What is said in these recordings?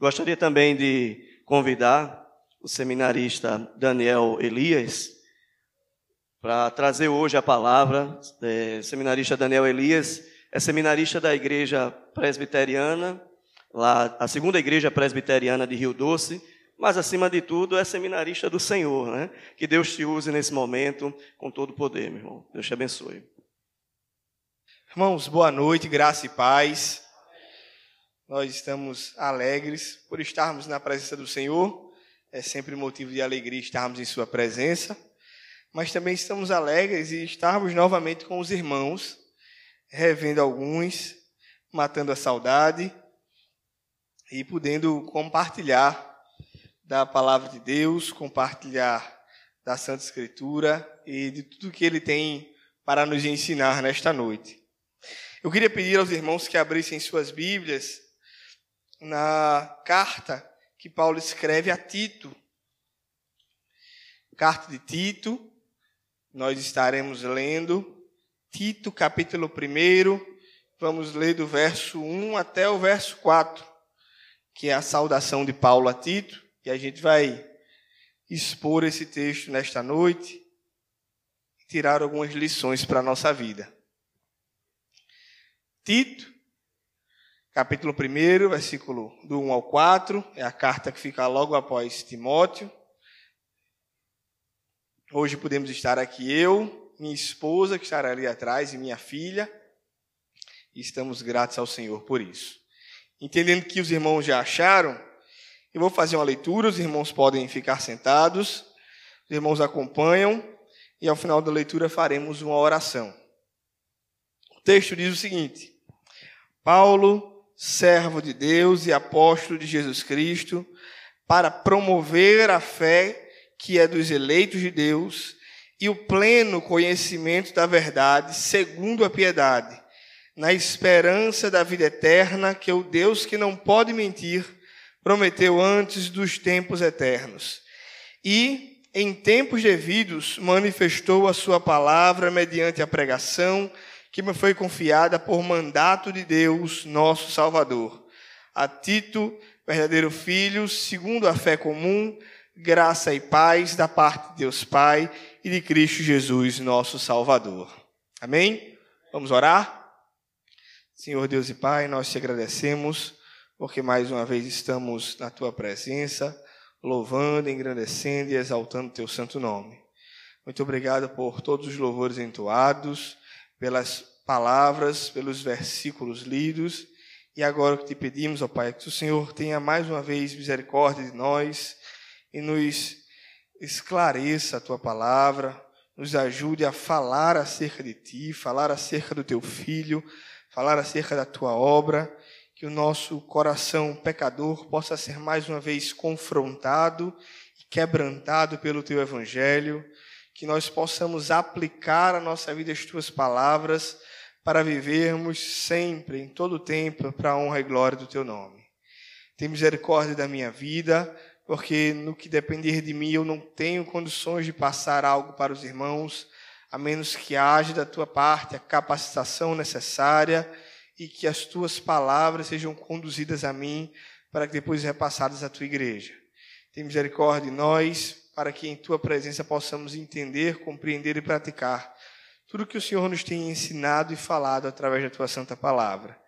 Gostaria também de convidar o seminarista Daniel Elias para trazer hoje a palavra. É, seminarista Daniel Elias é seminarista da Igreja Presbiteriana, lá, a segunda Igreja Presbiteriana de Rio Doce, mas acima de tudo é seminarista do Senhor, né? Que Deus te use nesse momento com todo o poder, meu irmão. Deus te abençoe. Irmãos, boa noite, graça e paz. Nós estamos alegres por estarmos na presença do Senhor. É sempre motivo de alegria estarmos em Sua presença. Mas também estamos alegres e estarmos novamente com os irmãos, revendo alguns, matando a saudade e podendo compartilhar da palavra de Deus, compartilhar da Santa Escritura e de tudo que Ele tem para nos ensinar nesta noite. Eu queria pedir aos irmãos que abrissem suas Bíblias na carta que Paulo escreve a Tito. Carta de Tito, nós estaremos lendo Tito, capítulo 1, vamos ler do verso 1 até o verso 4, que é a saudação de Paulo a Tito, e a gente vai expor esse texto nesta noite e tirar algumas lições para a nossa vida. Tito, capítulo 1, versículo do 1 ao 4, é a carta que fica logo após Timóteo. Hoje podemos estar aqui eu, minha esposa, que estará ali atrás, e minha filha, e estamos gratos ao Senhor por isso. Entendendo que os irmãos já acharam, eu vou fazer uma leitura, os irmãos podem ficar sentados, os irmãos acompanham, e ao final da leitura faremos uma oração. O texto diz o seguinte: Paulo, servo de Deus e apóstolo de Jesus Cristo, para promover a fé que é dos eleitos de Deus e o pleno conhecimento da verdade, segundo a piedade, na esperança da vida eterna que o Deus que não pode mentir prometeu antes dos tempos eternos. E, em tempos devidos, manifestou a sua palavra mediante a pregação que me foi confiada por mandato de Deus, nosso Salvador. A Tito, verdadeiro filho, segundo a fé comum, graça e paz da parte de Deus Pai e de Cristo Jesus, nosso Salvador. Amém? Vamos orar? Senhor Deus e Pai, nós te agradecemos porque mais uma vez estamos na tua presença, louvando, engrandecendo e exaltando teu santo nome. Muito obrigado por todos os louvores entoados pelas palavras, pelos versículos lidos. E agora que te pedimos, ó Pai, que o Senhor tenha mais uma vez misericórdia de nós e nos esclareça a tua palavra, nos ajude a falar acerca de ti, falar acerca do teu filho, falar acerca da tua obra, que o nosso coração pecador possa ser mais uma vez confrontado e quebrantado pelo teu evangelho que nós possamos aplicar a nossa vida as tuas palavras para vivermos sempre, em todo o tempo, para a honra e glória do teu nome. Tem misericórdia da minha vida, porque no que depender de mim eu não tenho condições de passar algo para os irmãos, a menos que haja da tua parte a capacitação necessária e que as tuas palavras sejam conduzidas a mim para que depois repassadas à tua igreja. Tem misericórdia de nós, para que em tua presença possamos entender, compreender e praticar tudo que o Senhor nos tem ensinado e falado através da tua santa palavra.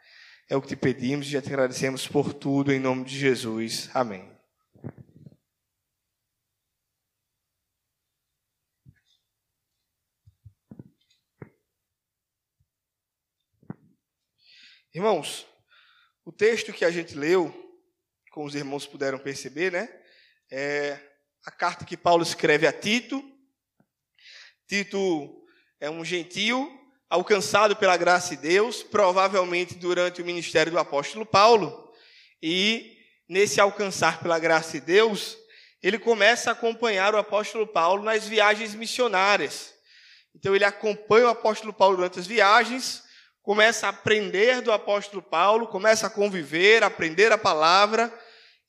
É o que te pedimos e já te agradecemos por tudo em nome de Jesus. Amém. Irmãos, o texto que a gente leu, como os irmãos puderam perceber, né? É a carta que Paulo escreve a Tito. Tito é um gentio alcançado pela graça de Deus, provavelmente durante o ministério do apóstolo Paulo. E nesse alcançar pela graça de Deus, ele começa a acompanhar o apóstolo Paulo nas viagens missionárias. Então ele acompanha o apóstolo Paulo durante as viagens, começa a aprender do apóstolo Paulo, começa a conviver, aprender a palavra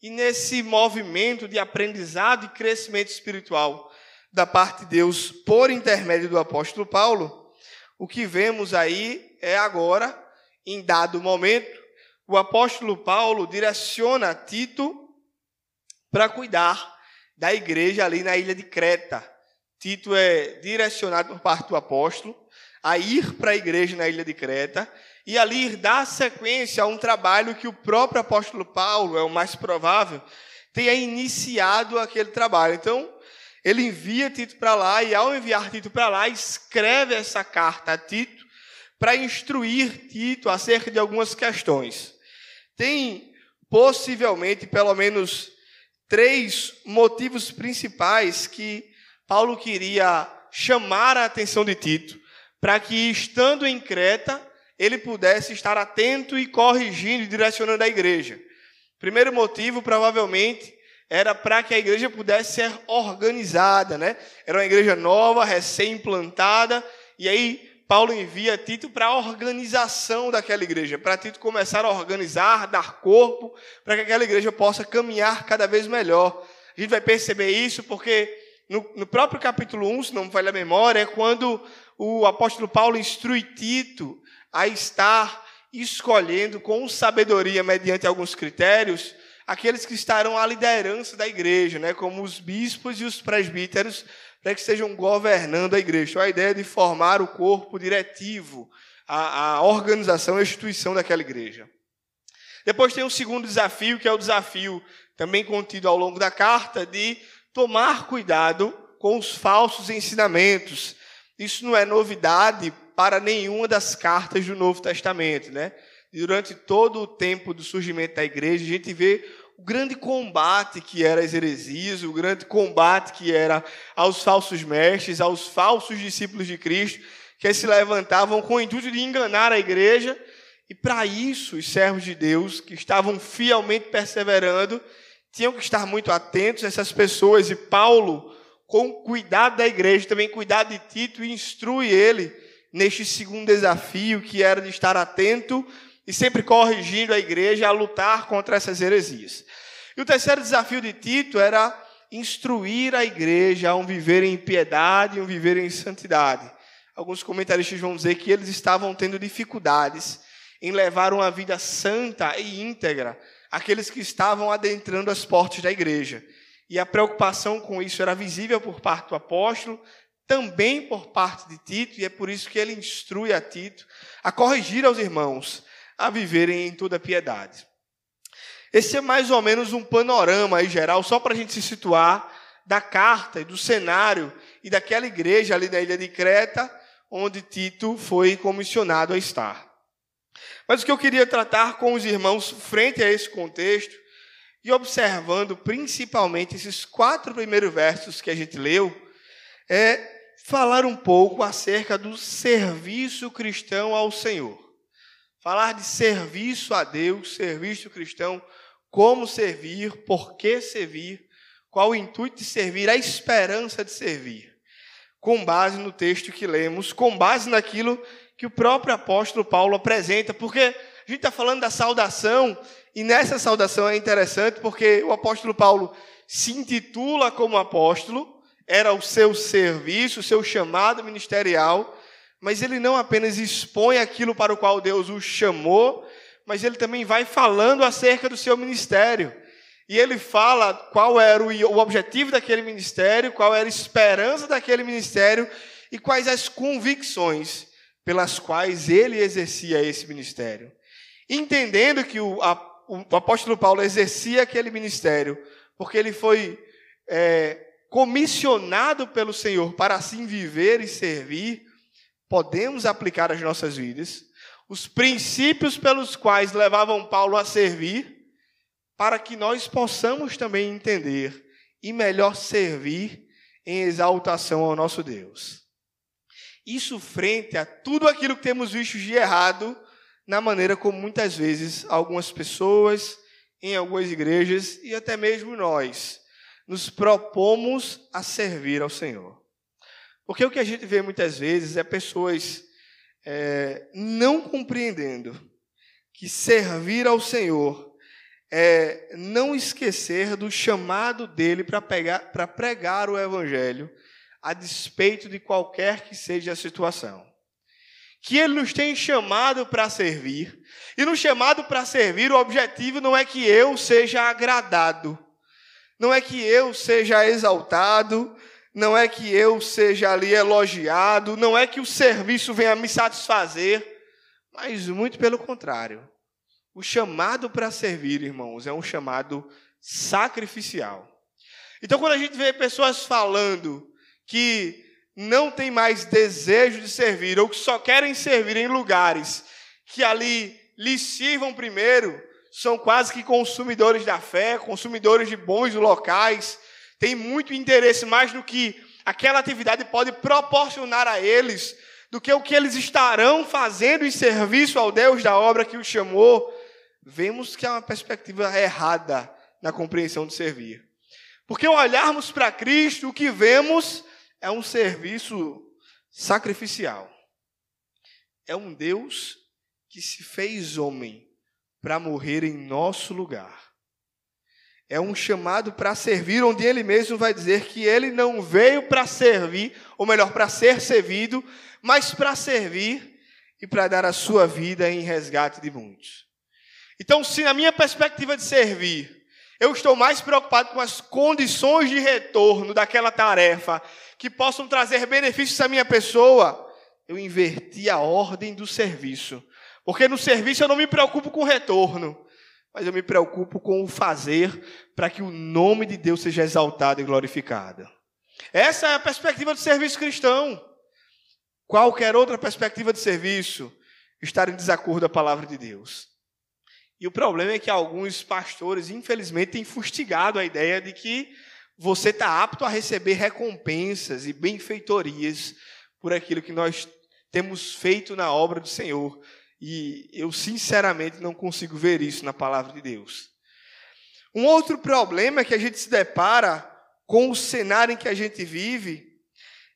e nesse movimento de aprendizado e crescimento espiritual da parte de Deus por intermédio do apóstolo Paulo, o que vemos aí é agora, em dado momento, o apóstolo Paulo direciona Tito para cuidar da igreja ali na ilha de Creta. Tito é direcionado por parte do apóstolo a ir para a igreja na ilha de Creta e ali dar sequência a um trabalho que o próprio apóstolo Paulo, é o mais provável, tenha iniciado aquele trabalho. Então, ele envia Tito para lá e, ao enviar Tito para lá, escreve essa carta a Tito para instruir Tito acerca de algumas questões. Tem possivelmente pelo menos três motivos principais que Paulo queria chamar a atenção de Tito, para que, estando em Creta, ele pudesse estar atento e corrigindo e direcionando a igreja. Primeiro motivo, provavelmente, era para que a igreja pudesse ser organizada, né? Era uma igreja nova, recém-implantada, e aí Paulo envia Tito para a organização daquela igreja, para Tito começar a organizar, dar corpo, para que aquela igreja possa caminhar cada vez melhor. A gente vai perceber isso porque no, no próprio capítulo 1, se não me falha a memória, é quando o apóstolo Paulo instrui Tito a estar escolhendo com sabedoria, mediante alguns critérios, aqueles que estarão à liderança da igreja, né, como os bispos e os presbíteros, para que estejam governando a igreja. Então, a ideia de formar o corpo diretivo, a, a organização, a instituição daquela igreja. Depois tem um segundo desafio, que é o desafio também contido ao longo da carta, de tomar cuidado com os falsos ensinamentos. Isso não é novidade para nenhuma das cartas do Novo Testamento, né? Durante todo o tempo do surgimento da igreja, a gente vê o grande combate que era as heresias, o grande combate que era aos falsos mestres, aos falsos discípulos de Cristo, que se levantavam com o intuito de enganar a igreja, e para isso os servos de Deus, que estavam fielmente perseverando, tinham que estar muito atentos a essas pessoas, e Paulo, com cuidado da igreja, também cuidado de Tito, instrui ele neste segundo desafio, que era de estar atento e sempre corrigindo a igreja a lutar contra essas heresias. E o terceiro desafio de Tito era instruir a igreja a um viver em piedade e um viver em santidade. Alguns comentaristas vão dizer que eles estavam tendo dificuldades em levar uma vida santa e íntegra aqueles que estavam adentrando as portas da igreja. E a preocupação com isso era visível por parte do apóstolo, também por parte de Tito, e é por isso que ele instrui a Tito a corrigir aos irmãos a viverem em toda piedade. Esse é mais ou menos um panorama aí geral, só para a gente se situar da carta e do cenário e daquela igreja ali na ilha de Creta, onde Tito foi comissionado a estar. Mas o que eu queria tratar com os irmãos frente a esse contexto e observando principalmente esses quatro primeiros versos que a gente leu, é falar um pouco acerca do serviço cristão ao Senhor. Falar de serviço a Deus, serviço cristão, como servir, por que servir, qual o intuito de servir, a esperança de servir. Com base no texto que lemos, com base naquilo que o próprio apóstolo Paulo apresenta, porque a gente está falando da saudação, e nessa saudação é interessante porque o apóstolo Paulo se intitula como apóstolo, era o seu serviço, o seu chamado ministerial, mas ele não apenas expõe aquilo para o qual Deus o chamou, mas ele também vai falando acerca do seu ministério. E ele fala qual era o objetivo daquele ministério, qual era a esperança daquele ministério e quais as convicções pelas quais ele exercia esse ministério. Entendendo que o, a, o apóstolo Paulo exercia aquele ministério, porque ele foi é, comissionado pelo Senhor para assim viver e servir, podemos aplicar às nossas vidas os princípios pelos quais levavam Paulo a servir, para que nós possamos também entender e melhor servir em exaltação ao nosso Deus. Isso frente a tudo aquilo que temos visto de errado na maneira como muitas vezes algumas pessoas, em algumas igrejas e até mesmo nós nos propomos a servir ao Senhor. Porque o que a gente vê muitas vezes é pessoas é, não compreendendo que servir ao Senhor é não esquecer do chamado dele para pregar o Evangelho, a despeito de qualquer que seja a situação. que Ele nos tem chamado para servir. E no chamado para servir, o objetivo não é que eu seja agradado, não é que eu seja exaltado, não é que eu seja ali elogiado, não é que o serviço venha me satisfazer, mas muito pelo contrário. O chamado para servir, irmãos, é um chamado sacrificial. Então, quando a gente vê pessoas falando que não tem mais desejo de servir, ou que só querem servir em lugares que ali lhes sirvam primeiro, são quase que consumidores da fé, consumidores de bons locais, têm muito interesse mais no que aquela atividade pode proporcionar a eles, do que o que eles estarão fazendo em serviço ao Deus da obra que os chamou, vemos que há uma perspectiva errada na compreensão de servir. Porque ao olharmos para Cristo, o que vemos é um serviço sacrificial. É um Deus que se fez homem para morrer em nosso lugar. É um chamado para servir, onde ele mesmo vai dizer que ele não veio para servir, ou melhor, para ser servido, mas para servir e para dar a sua vida em resgate de muitos. Então, se na minha perspectiva de servir, eu estou mais preocupado com as condições de retorno daquela tarefa que possam trazer benefícios à minha pessoa, eu inverti a ordem do serviço. Porque no serviço eu não me preocupo com o retorno, mas eu me preocupo com o fazer para que o nome de Deus seja exaltado e glorificado. Essa é a perspectiva do serviço cristão. Qualquer outra perspectiva de serviço estar em desacordo com a palavra de Deus. E o problema é que alguns pastores, infelizmente, têm fustigado a ideia de que você está apto a receber recompensas e benfeitorias por aquilo que nós temos feito na obra do Senhor. E eu, sinceramente, não consigo ver isso na palavra de Deus. Um outro problema é que a gente se depara com o cenário em que a gente vive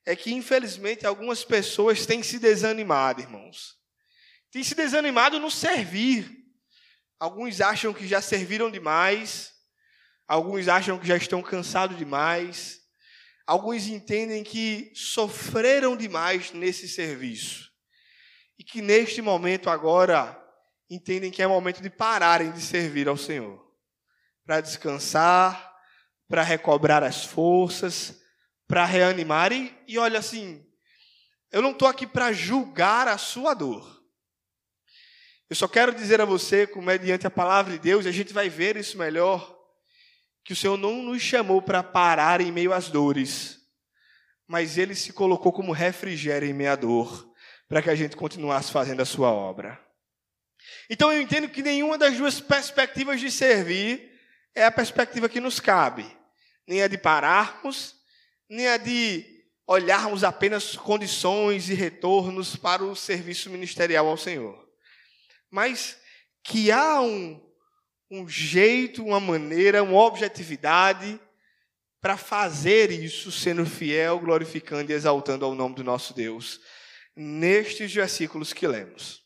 é que, infelizmente, algumas pessoas têm se desanimado, irmãos. Têm se desanimado no servir. Alguns acham que já serviram demais, alguns acham que já estão cansados demais, alguns entendem que sofreram demais nesse serviço e que neste momento agora entendem que é momento de pararem de servir ao Senhor, para descansar, para recobrar as forças, para reanimar. E, e olha assim, eu não estou aqui para julgar a sua dor. Eu só quero dizer a você, como mediante a palavra de Deus, a gente vai ver isso melhor, que o Senhor não nos chamou para parar em meio às dores, mas Ele se colocou como refrigério em meio à dor, para que a gente continuasse fazendo a sua obra. Então eu entendo que nenhuma das duas perspectivas de servir é a perspectiva que nos cabe, nem a de pararmos, nem a de olharmos apenas condições e retornos para o serviço ministerial ao Senhor. Mas que há um, um jeito, uma maneira, uma objetividade para fazer isso sendo fiel, glorificando e exaltando ao nome do nosso Deus, nestes versículos que lemos.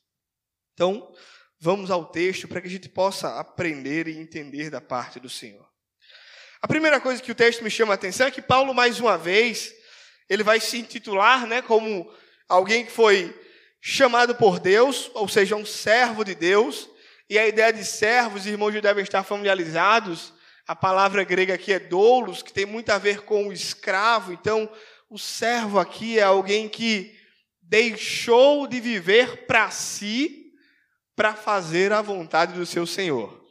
Então, vamos ao texto para que a gente possa aprender e entender da parte do Senhor. A primeira coisa que o texto me chama a atenção é que Paulo, mais uma vez, ele vai se intitular né, como alguém que foi chamado por Deus, ou seja, um servo de Deus. E a ideia de servos, irmãos devem estar familiarizados. A palavra grega aqui é doulos, que tem muito a ver com o escravo. Então, o servo aqui é alguém que deixou de viver para si para fazer a vontade do seu Senhor.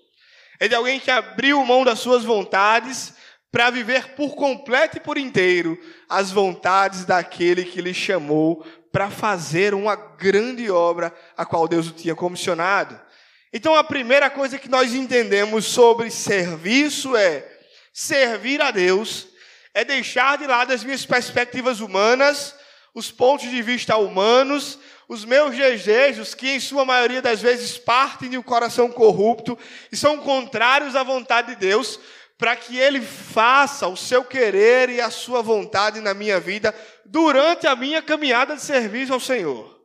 É de alguém que abriu mão das suas vontades para viver por completo e por inteiro as vontades daquele que lhe chamou para fazer uma grande obra a qual Deus o tinha comissionado. Então, a primeira coisa que nós entendemos sobre serviço é servir a Deus, é deixar de lado as minhas perspectivas humanas, os pontos de vista humanos, os meus desejos, que em sua maioria das vezes partem de um coração corrupto e são contrários à vontade de Deus, para que Ele faça o seu querer e a sua vontade na minha vida durante a minha caminhada de serviço ao Senhor.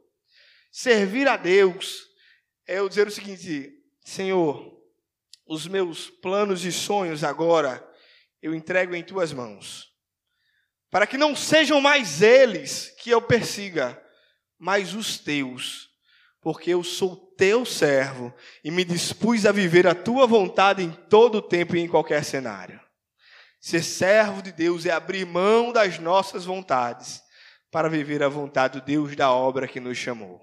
Servir a Deus é eu dizer o seguinte: Senhor, os meus planos e sonhos agora eu entrego em tuas mãos, para que não sejam mais eles que eu persiga, mas os teus, porque eu sou teu servo e me dispus a viver a tua vontade em todo o tempo e em qualquer cenário. Ser servo de Deus é abrir mão das nossas vontades para viver a vontade do Deus da obra que nos chamou.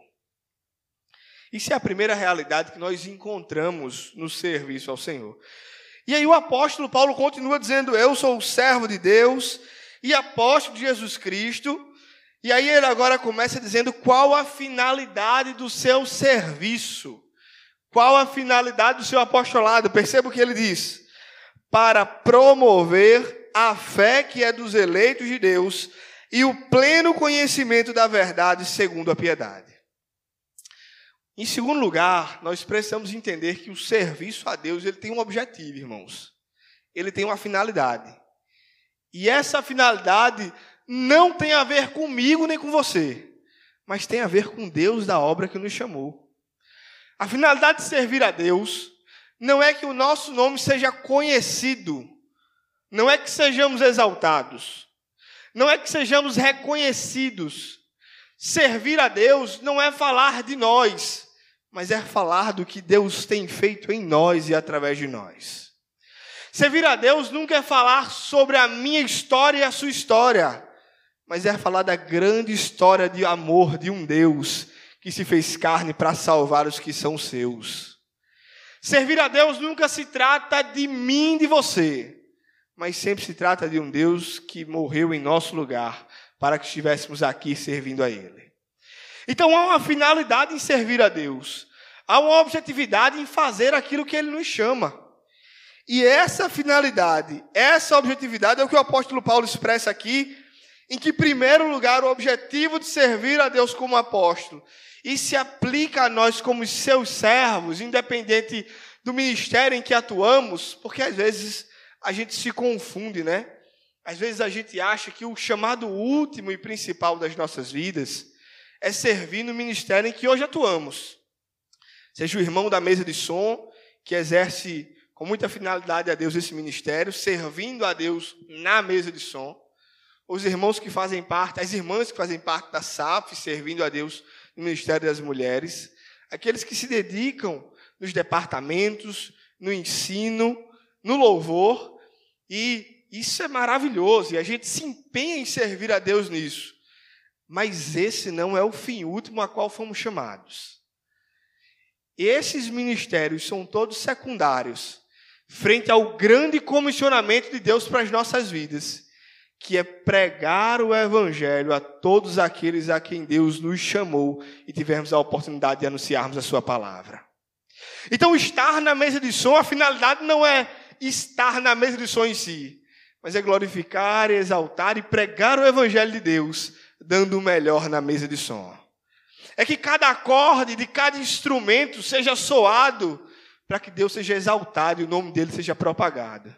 Isso é a primeira realidade que nós encontramos no serviço ao Senhor. E aí o apóstolo Paulo continua dizendo: Eu sou o servo de Deus e apóstolo de Jesus Cristo. E aí ele agora começa dizendo qual a finalidade do seu serviço. Qual a finalidade do seu apostolado? Perceba o que ele diz: para promover a fé que é dos eleitos de Deus e o pleno conhecimento da verdade segundo a piedade. Em segundo lugar, nós precisamos entender que o serviço a Deus ele tem um objetivo, irmãos. Ele tem uma finalidade. E essa finalidade não tem a ver comigo nem com você, mas tem a ver com Deus da obra que nos chamou. A finalidade de servir a Deus não é que o nosso nome seja conhecido, não é que sejamos exaltados, não é que sejamos reconhecidos, Servir a Deus não é falar de nós, mas é falar do que Deus tem feito em nós e através de nós. Servir a Deus nunca é falar sobre a minha história e a sua história, mas é falar da grande história de amor de um Deus que se fez carne para salvar os que são seus. Servir a Deus nunca se trata de mim, de você, mas sempre se trata de um Deus que morreu em nosso lugar para que estivéssemos aqui servindo a Ele. Então há uma finalidade em servir a Deus, há uma objetividade em fazer aquilo que Ele nos chama. E essa finalidade, essa objetividade é o que o apóstolo Paulo expressa aqui, em que, em primeiro lugar, o objetivo de servir a Deus como apóstolo e se aplica a nós como seus servos, independente do ministério em que atuamos, porque às vezes a gente se confunde, né? Às vezes a gente acha que o chamado último e principal das nossas vidas é servir no ministério em que hoje atuamos. Seja o irmão da mesa de som, que exerce com muita finalidade a Deus esse ministério, servindo a Deus na mesa de som. Os irmãos que fazem parte, as irmãs que fazem parte da SAF, servindo a Deus no Ministério das Mulheres. Aqueles que se dedicam nos departamentos, no ensino, no louvor e isso é maravilhoso e a gente se empenha em servir a Deus nisso. Mas esse não é o fim último a qual fomos chamados. Esses ministérios são todos secundários frente ao grande comissionamento de Deus para as nossas vidas, que é pregar o evangelho a todos aqueles a quem Deus nos chamou e tivermos a oportunidade de anunciarmos a sua palavra. Então, estar na mesa de som, a finalidade não é estar na mesa de som em si, mas é glorificar, exaltar e pregar o Evangelho de Deus, dando o melhor na mesa de som. É que cada acorde de cada instrumento seja soado para que Deus seja exaltado e o nome dele seja propagado.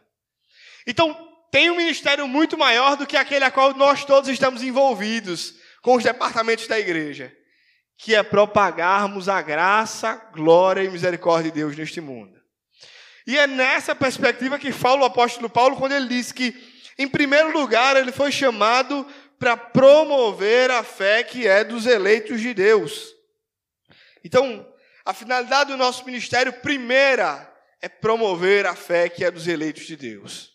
Então, tem um ministério muito maior do que aquele a qual nós todos estamos envolvidos com os departamentos da igreja, que é propagarmos a graça, glória e misericórdia de Deus neste mundo. E é nessa perspectiva que fala o apóstolo Paulo quando ele diz que, em primeiro lugar, ele foi chamado para promover a fé que é dos eleitos de Deus. Então, a finalidade do nosso ministério, primeira, é promover a fé que é dos eleitos de Deus.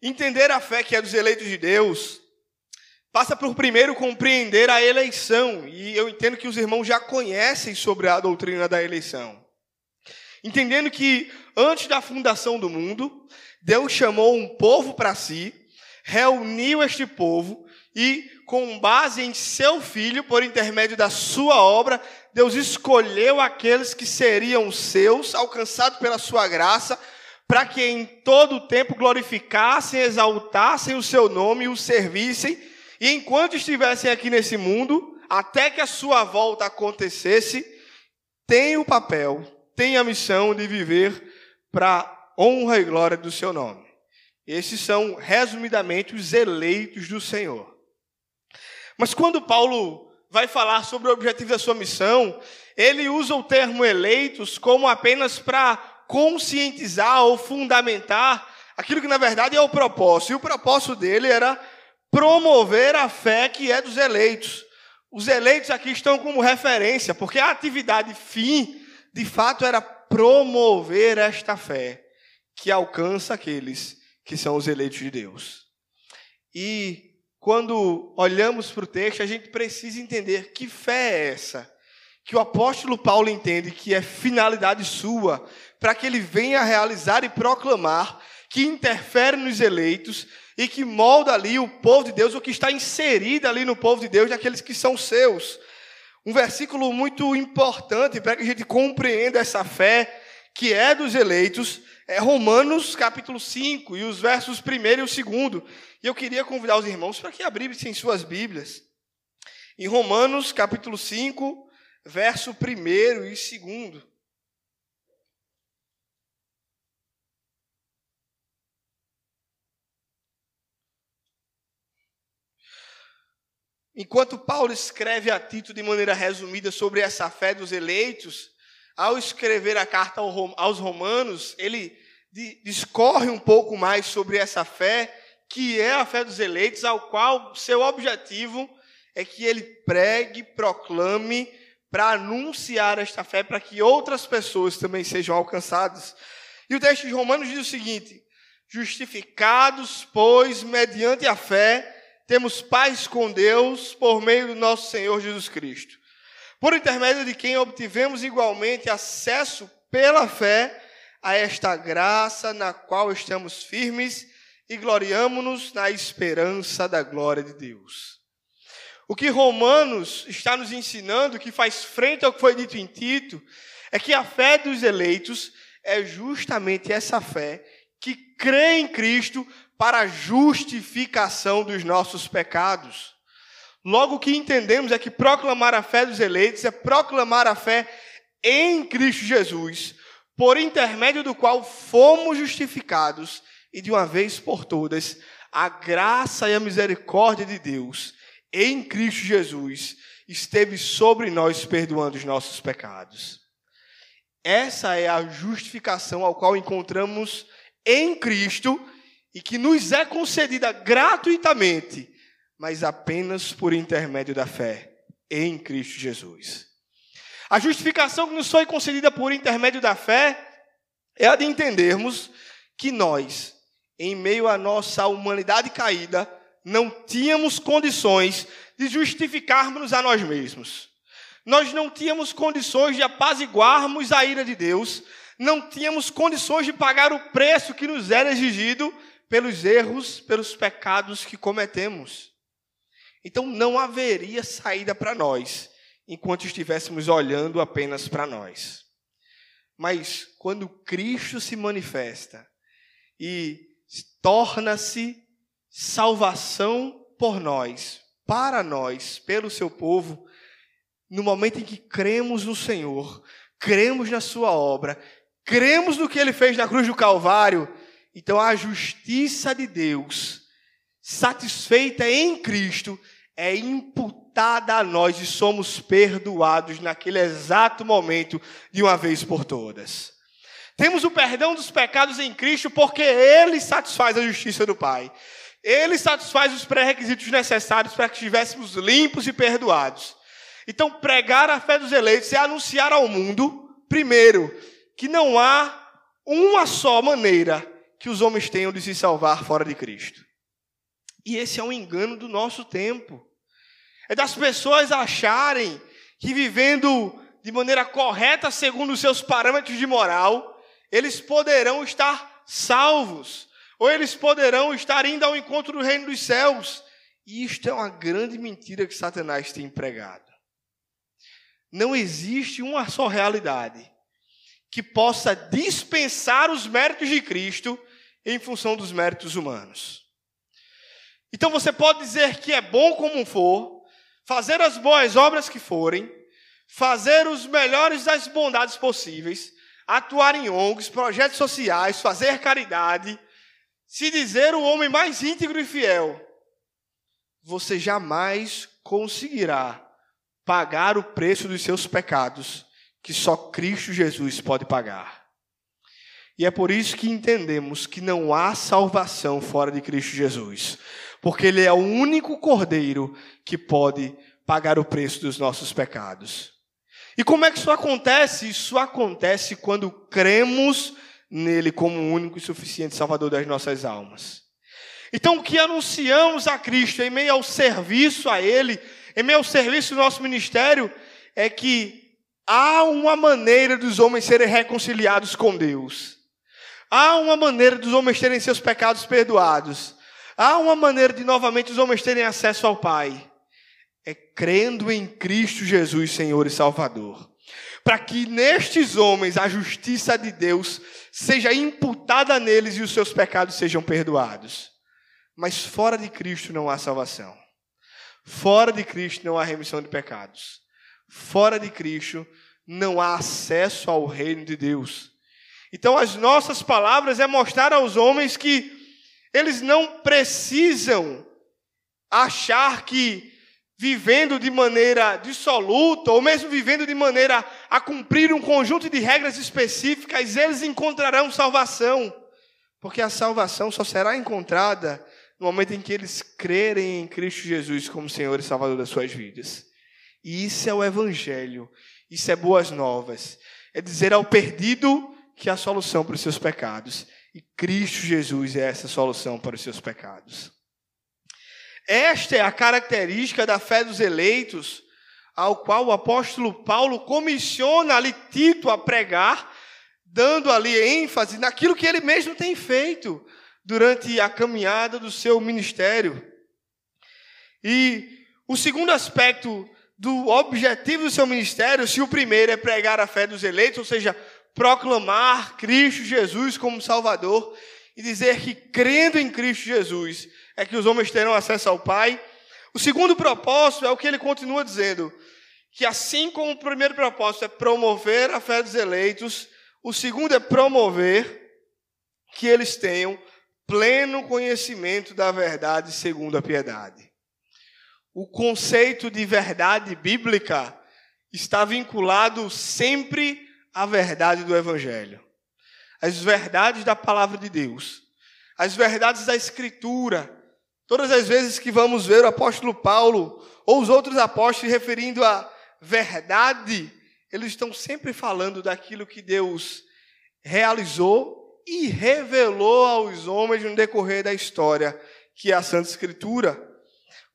Entender a fé que é dos eleitos de Deus passa por primeiro compreender a eleição, e eu entendo que os irmãos já conhecem sobre a doutrina da eleição. Entendendo que antes da fundação do mundo, Deus chamou um povo para si, reuniu este povo e, com base em seu filho, por intermédio da sua obra, Deus escolheu aqueles que seriam seus, alcançados pela sua graça, para que em todo o tempo glorificassem, exaltassem o seu nome e o servissem e enquanto estivessem aqui nesse mundo, até que a sua volta acontecesse, tem o papel, tem a missão de viver para honra e glória do seu nome. Esses são, resumidamente, os eleitos do Senhor. Mas quando Paulo vai falar sobre o objetivo da sua missão, ele usa o termo eleitos como apenas para conscientizar ou fundamentar aquilo que na verdade é o propósito. E o propósito dele era promover a fé que é dos eleitos. Os eleitos aqui estão como referência, porque a atividade fim, de fato, era promover esta fé que alcança aqueles que são os eleitos de Deus. E quando olhamos para o texto, a gente precisa entender que fé é essa que o apóstolo Paulo entende que é finalidade sua, para que ele venha realizar e proclamar, que interfere nos eleitos e que molda ali o povo de Deus, o que está inserido ali no povo de Deus, daqueles que são seus. Um versículo muito importante para que a gente compreenda essa fé que é dos eleitos, é Romanos capítulo 5, e os versos 1 e o segundo. E eu queria convidar os irmãos para que abrissem suas Bíblias. Em Romanos capítulo 5, verso 1 e 2. Enquanto Paulo escreve a Tito de maneira resumida sobre essa fé dos eleitos, ao escrever a carta aos Romanos, ele discorre um pouco mais sobre essa fé, que é a fé dos eleitos, ao qual seu objetivo é que ele pregue, proclame para anunciar esta fé, para que outras pessoas também sejam alcançadas. E o texto de Romanos diz o seguinte: Justificados, pois, mediante a fé, temos paz com Deus por meio do nosso Senhor Jesus Cristo, por intermédio de quem obtivemos igualmente acesso pela fé a esta graça na qual estamos firmes e gloriamo-nos na esperança da glória de Deus. O que Romanos está nos ensinando, que faz frente ao que foi dito em Tito, é que a fé dos eleitos é justamente essa fé que crê em Cristo para a justificação dos nossos pecados. Logo, o que entendemos é que proclamar a fé dos eleitos é proclamar a fé em Cristo Jesus, por intermédio do qual fomos justificados e de uma vez por todas a graça e a misericórdia de Deus em Cristo Jesus, esteve sobre nós perdoando os nossos pecados. Essa é a justificação ao qual encontramos em Cristo e que nos é concedida gratuitamente, mas apenas por intermédio da fé em Cristo Jesus. A justificação que nos foi concedida por intermédio da fé é a de entendermos que nós, em meio à nossa humanidade caída, não tínhamos condições de justificarmos a nós mesmos. Nós não tínhamos condições de apaziguarmos a ira de Deus, não tínhamos condições de pagar o preço que nos era exigido pelos erros, pelos pecados que cometemos. Então não haveria saída para nós enquanto estivéssemos olhando apenas para nós. Mas quando Cristo se manifesta e torna-se salvação por nós, para nós, pelo seu povo, no momento em que cremos no Senhor, cremos na sua obra, cremos no que ele fez na cruz do Calvário, então a justiça de Deus, satisfeita em Cristo, é imputada a nós e somos perdoados naquele exato momento, de uma vez por todas. Temos o perdão dos pecados em Cristo porque Ele satisfaz a justiça do Pai. Ele satisfaz os pré-requisitos necessários para que estivéssemos limpos e perdoados. Então, pregar a fé dos eleitos é anunciar ao mundo, primeiro, que não há uma só maneira que os homens tenham de se salvar fora de Cristo. E esse é um engano do nosso tempo. É das pessoas acharem que vivendo de maneira correta, segundo os seus parâmetros de moral, eles poderão estar salvos ou eles poderão estar indo ao encontro do reino dos céus. E isto é uma grande mentira que Satanás tem empregado. Não existe uma só realidade que possa dispensar os méritos de Cristo em função dos méritos humanos. Então você pode dizer que é bom como for, fazer as boas obras que forem, fazer os melhores das bondades possíveis, atuar em ONGs, projetos sociais, fazer caridade, se dizer o homem mais íntegro e fiel, você jamais conseguirá pagar o preço dos seus pecados, que só Cristo Jesus pode pagar. E é por isso que entendemos que não há salvação fora de Cristo Jesus, porque Ele é o único cordeiro que pode pagar o preço dos nossos pecados. E como é que isso acontece? Isso acontece quando cremos nele como o único e suficiente Salvador das nossas almas. Então, o que anunciamos a Cristo em meio ao serviço a Ele, em meio ao serviço do nosso ministério, é que há uma maneira dos homens serem reconciliados com Deus. Há uma maneira dos homens terem seus pecados perdoados. Há uma maneira de novamente os homens terem acesso ao Pai. É crendo em Cristo Jesus, Senhor e Salvador. Para que nestes homens a justiça de Deus seja imputada neles e os seus pecados sejam perdoados. Mas fora de Cristo não há salvação. Fora de Cristo não há remissão de pecados. Fora de Cristo não há acesso ao reino de Deus. Então, as nossas palavras é mostrar aos homens que eles não precisam achar que vivendo de maneira dissoluta, ou mesmo vivendo de maneira a cumprir um conjunto de regras específicas, eles encontrarão salvação. Porque a salvação só será encontrada no momento em que eles crerem em Cristo Jesus como Senhor e Salvador das suas vidas. E isso é o Evangelho, isso é boas novas. É dizer ao perdido que há solução para os seus pecados. E Cristo Jesus é essa solução para os seus pecados. Esta é a característica da fé dos eleitos, ao qual o apóstolo Paulo comissiona ali Tito a pregar, dando ali ênfase naquilo que ele mesmo tem feito durante a caminhada do seu ministério. E o segundo aspecto do objetivo do seu ministério, se o primeiro é pregar a fé dos eleitos, ou seja, proclamar Cristo Jesus como Salvador e dizer que crendo em Cristo Jesus é que os homens terão acesso ao Pai. O segundo propósito é o que ele continua dizendo, que assim como o primeiro propósito é promover a fé dos eleitos, o segundo é promover que eles tenham pleno conhecimento da verdade segundo a piedade. O conceito de verdade bíblica está vinculado sempre a verdade do Evangelho, as verdades da palavra de Deus, as verdades da Escritura. Todas as vezes que vamos ver o apóstolo Paulo ou os outros apóstolos referindo a verdade, eles estão sempre falando daquilo que Deus realizou e revelou aos homens no decorrer da história, que é a Santa Escritura.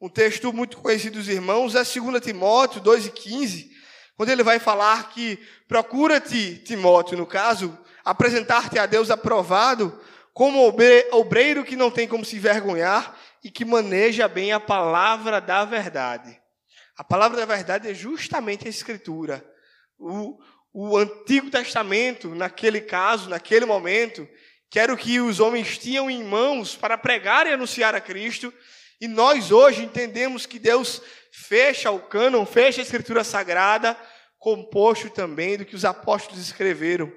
Um texto muito conhecido dos irmãos é 2 Timóteo 2 e 15, quando ele vai falar que procura-te, Timóteo, no caso, apresentar-te a Deus aprovado, como obreiro que não tem como se envergonhar e que maneja bem a palavra da verdade. A palavra da verdade é justamente a Escritura. O, o Antigo Testamento, naquele caso, naquele momento, que era o que os homens tinham em mãos para pregar e anunciar a Cristo, e nós hoje entendemos que Deus fecha o cânon, fecha a Escritura Sagrada, composto também do que os apóstolos escreveram.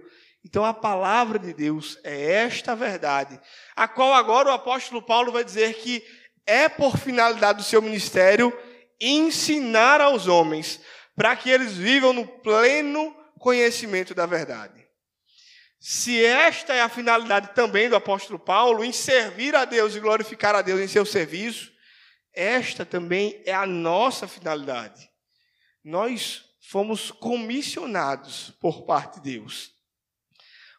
Então a palavra de Deus é esta verdade, a qual agora o apóstolo Paulo vai dizer que é por finalidade do seu ministério ensinar aos homens, para que eles vivam no pleno conhecimento da verdade. Se esta é a finalidade também do apóstolo Paulo, em servir a Deus e glorificar a Deus em seu serviço, esta também é a nossa finalidade. Nós fomos comissionados por parte de Deus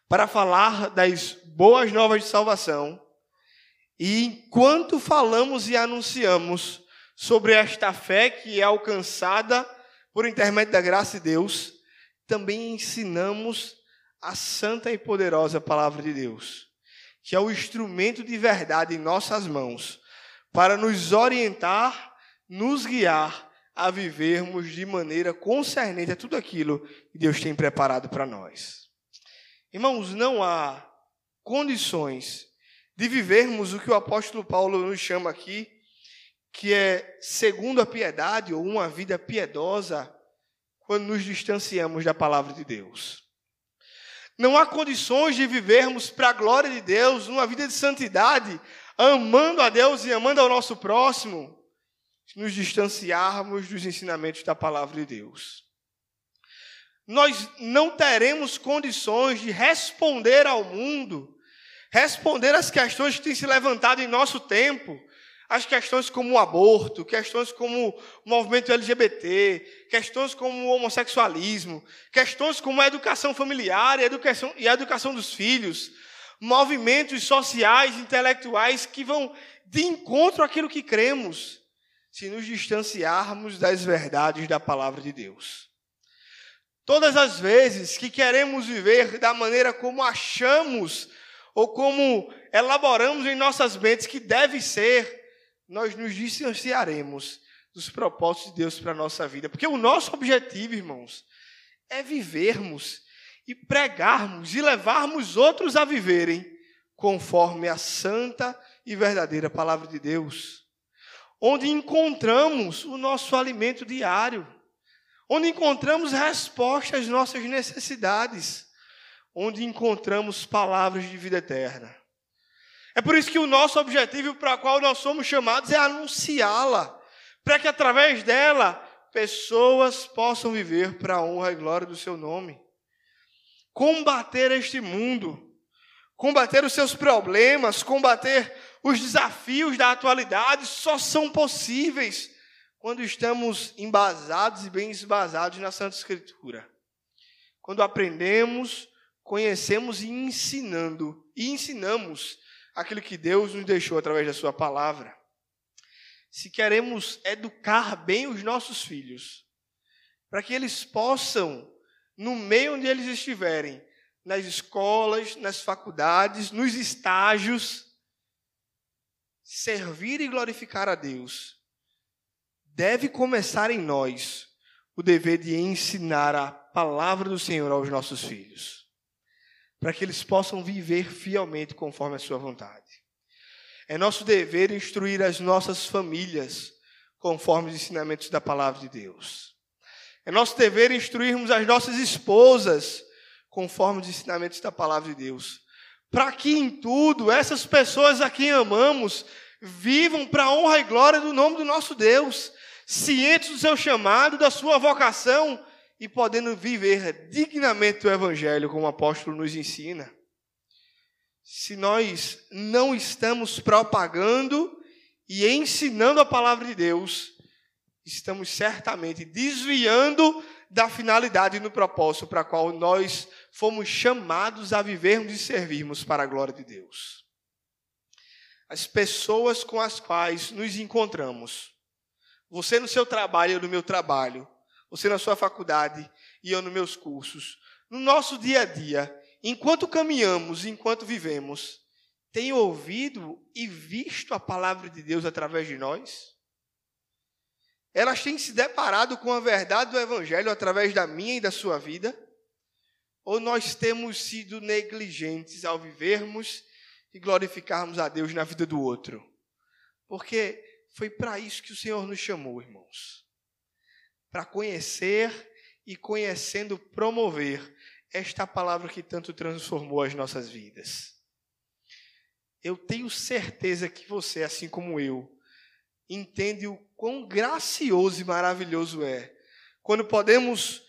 para falar das boas novas de salvação. E enquanto falamos e anunciamos sobre esta fé que é alcançada por intermédio da graça de Deus, também ensinamos a santa e poderosa palavra de Deus, que é o instrumento de verdade em nossas mãos para nos orientar, nos guiar a vivermos de maneira concernente a tudo aquilo que Deus tem preparado para nós. Irmãos, não há condições de vivermos o que o apóstolo Paulo nos chama aqui, que é segundo a piedade ou uma vida piedosa, quando nos distanciamos da palavra de Deus. Não há condições de vivermos para a glória de Deus, numa vida de santidade, amando a Deus e amando ao nosso próximo, se nos distanciarmos dos ensinamentos da palavra de Deus. Nós não teremos condições de responder ao mundo, responder às questões que têm se levantado em nosso tempo, as questões como o aborto, questões como o movimento LGBT, questões como o homossexualismo, questões como a educação familiar e a educação, e a educação dos filhos, movimentos sociais, intelectuais que vão de encontro àquilo que cremos, se nos distanciarmos das verdades da palavra de Deus. Todas as vezes que queremos viver da maneira como achamos ou como elaboramos em nossas mentes que deve ser, nós nos distanciaremos dos propósitos de Deus para a nossa vida. Porque o nosso objetivo, irmãos, é vivermos e pregarmos e levarmos outros a viverem conforme a santa e verdadeira palavra de Deus. Onde encontramos o nosso alimento diário, onde encontramos respostas às nossas necessidades, onde encontramos palavras de vida eterna. É por isso que o nosso objetivo para o qual nós somos chamados é anunciá-la, para que através dela pessoas possam viver para a honra e glória do seu nome. Combater este mundo, combater os seus problemas, combater os desafios da atualidade só são possíveis quando estamos embasados e bem embasados na Santa Escritura. Quando aprendemos, conhecemos e ensinando e ensinamos aquilo que Deus nos deixou através da Sua palavra. Se queremos educar bem os nossos filhos, para que eles possam, no meio onde eles estiverem, nas escolas, nas faculdades, nos estágios, servir e glorificar a Deus, deve começar em nós o dever de ensinar a palavra do Senhor aos nossos filhos para que eles possam viver fielmente conforme a sua vontade. É nosso dever instruir as nossas famílias conforme os ensinamentos da palavra de Deus. É nosso dever instruirmos as nossas esposas conforme os ensinamentos da palavra de Deus. Para que em tudo essas pessoas a quem amamos vivam para a honra e glória do nome do nosso Deus, cientes do seu chamado, da sua vocação e podendo viver dignamente o Evangelho, como o apóstolo nos ensina. Se nós não estamos propagando e ensinando a palavra de Deus, estamos certamente desviando da finalidade e no propósito para qual nós fomos chamados a vivermos e servirmos para a glória de Deus. As pessoas com as quais nos encontramos, você no seu trabalho, eu no meu trabalho, você na sua faculdade e eu nos meus cursos, no nosso dia a dia, enquanto caminhamos, enquanto vivemos, tem ouvido e visto a palavra de Deus através de nós? Elas têm se deparado com a verdade do Evangelho através da minha e da sua vida? Ou nós temos sido negligentes ao vivermos e glorificarmos a Deus na vida do outro? Porque foi para isso que o Senhor nos chamou, irmãos para conhecer e conhecendo promover esta palavra que tanto transformou as nossas vidas. Eu tenho certeza que você, assim como eu, entende o quão gracioso e maravilhoso é quando podemos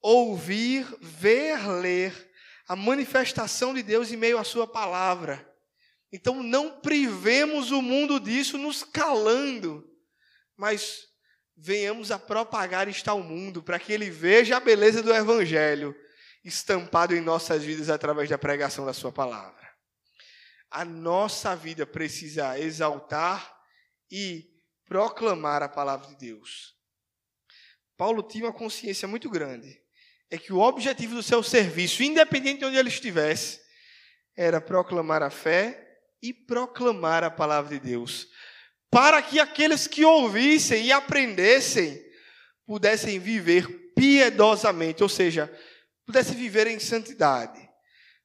ouvir, ver, ler a manifestação de Deus em meio à Sua palavra. Então não privemos o mundo disso nos calando, mas venhamos a propagar isto ao mundo, para que ele veja a beleza do Evangelho estampado em nossas vidas através da pregação da Sua palavra. A nossa vida precisa exaltar e proclamar a palavra de Deus. Paulo tinha uma consciência muito grande. É que o objetivo do seu serviço, independente de onde ele estivesse, era proclamar a fé e proclamar a palavra de Deus para que aqueles que ouvissem e aprendessem pudessem viver piedosamente, ou seja, pudessem viver em santidade,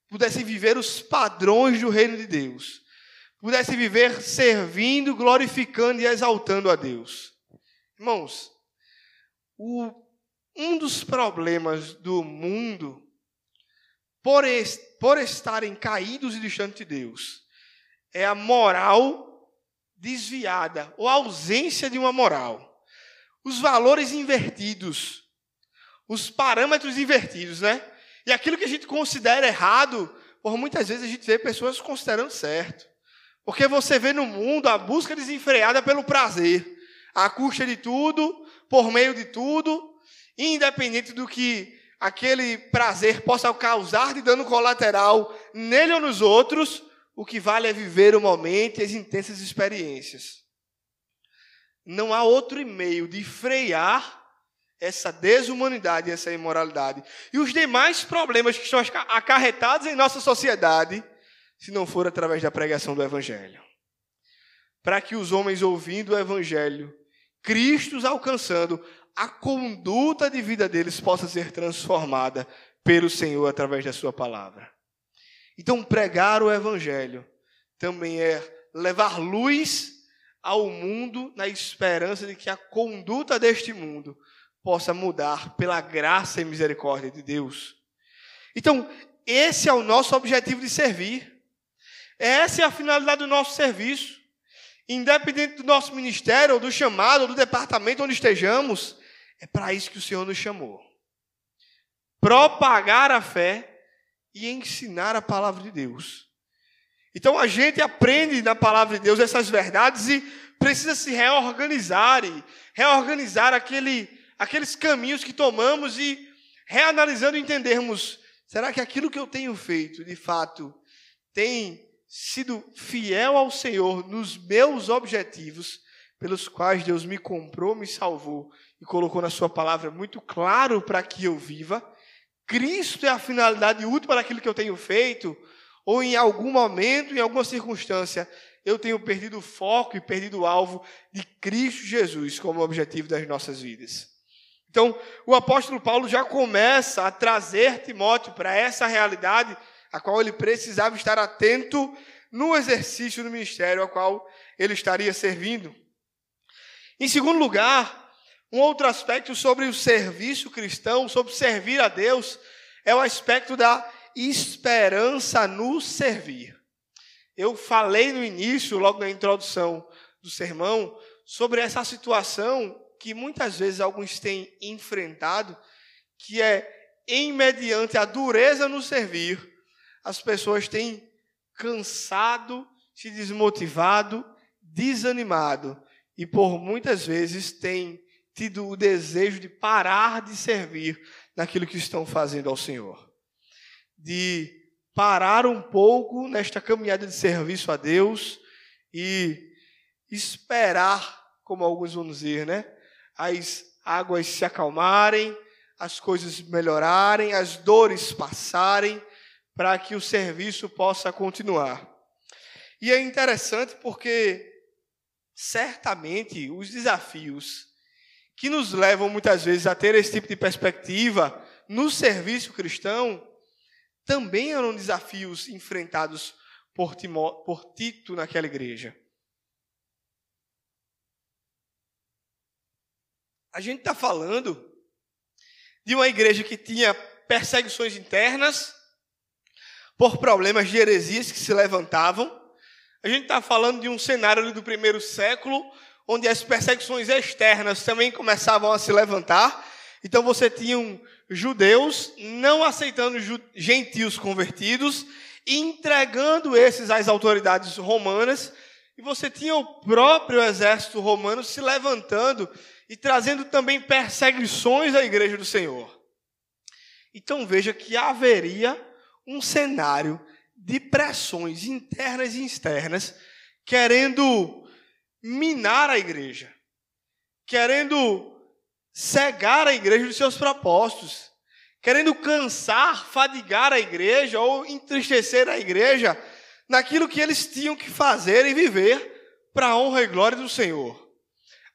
pudessem viver os padrões do reino de Deus, pudessem viver servindo, glorificando e exaltando a Deus. Irmãos, o, um dos problemas do mundo, por, est, por estarem caídos e distantes de Deus, é a moral desviada ou ausência de uma moral, os valores invertidos, os parâmetros invertidos, né? E aquilo que a gente considera errado, por muitas vezes a gente vê pessoas considerando certo. Porque você vê no mundo a busca desenfreada pelo prazer, à custa de tudo, por meio de tudo, independente do que aquele prazer possa causar de dano colateral nele ou nos outros, o que vale é viver o momento e as intensas experiências. Não há outro meio de frear essa desumanidade essa imoralidade e os demais problemas que estão acarretados em nossa sociedade, se não for através da pregação do Evangelho. Para que os homens ouvindo o Evangelho, Cristo alcançando, a conduta de vida deles possa ser transformada pelo Senhor através da Sua palavra. Então, pregar o Evangelho também é levar luz ao mundo na esperança de que a conduta deste mundo possa mudar pela graça e misericórdia de Deus. Então, esse é o nosso objetivo de servir. Essa é a finalidade do nosso serviço. Independente do nosso ministério, ou do chamado, ou do departamento onde estejamos, é para isso que o Senhor nos chamou. Propagar a fé e ensinar a palavra de Deus. Então a gente aprende na palavra de Deus essas verdades e precisa se reorganizar e reorganizar aquele aqueles caminhos que tomamos e reanalisando entendermos, será que aquilo que eu tenho feito, de fato, tem sido fiel ao Senhor nos meus objetivos, pelos quais Deus me comprou, me salvou e colocou na sua palavra muito claro para que eu viva? Cristo é a finalidade última daquilo que eu tenho feito? Ou em algum momento, em alguma circunstância, eu tenho perdido o foco e perdido o alvo de Cristo Jesus como objetivo das nossas vidas? Então, o apóstolo Paulo já começa a trazer Timóteo para essa realidade a qual ele precisava estar atento no exercício do ministério ao qual ele estaria servindo. Em segundo lugar, um outro aspecto sobre o serviço cristão, sobre servir a Deus, é o aspecto da esperança no servir. Eu falei no início, logo na introdução do sermão, sobre essa situação que muitas vezes alguns têm enfrentado, que é em mediante a dureza no servir, as pessoas têm cansado, se desmotivado, desanimado e por muitas vezes têm tido o desejo de parar de servir naquilo que estão fazendo ao Senhor. De parar um pouco nesta caminhada de serviço a Deus e esperar, como alguns vão dizer, né? as águas se acalmarem, as coisas melhorarem, as dores passarem, para que o serviço possa continuar. E é interessante porque certamente os desafios que nos levam muitas vezes a ter esse tipo de perspectiva no serviço cristão também eram desafios enfrentados por, Timó, por Tito naquela igreja. A gente está falando de uma igreja que tinha perseguições internas por problemas de heresias que se levantavam. A gente está falando de um cenário do primeiro século, onde as perseguições externas também começavam a se levantar. Então você tinha um judeus não aceitando gentios convertidos, entregando esses às autoridades romanas, e você tinha o próprio exército romano se levantando e trazendo também perseguições à igreja do Senhor. Então veja que haveria um cenário de pressões internas e externas querendo minar a igreja, querendo cegar a igreja dos seus propósitos, querendo cansar, fadigar a igreja ou entristecer a igreja naquilo que eles tinham que fazer e viver para a honra e glória do Senhor.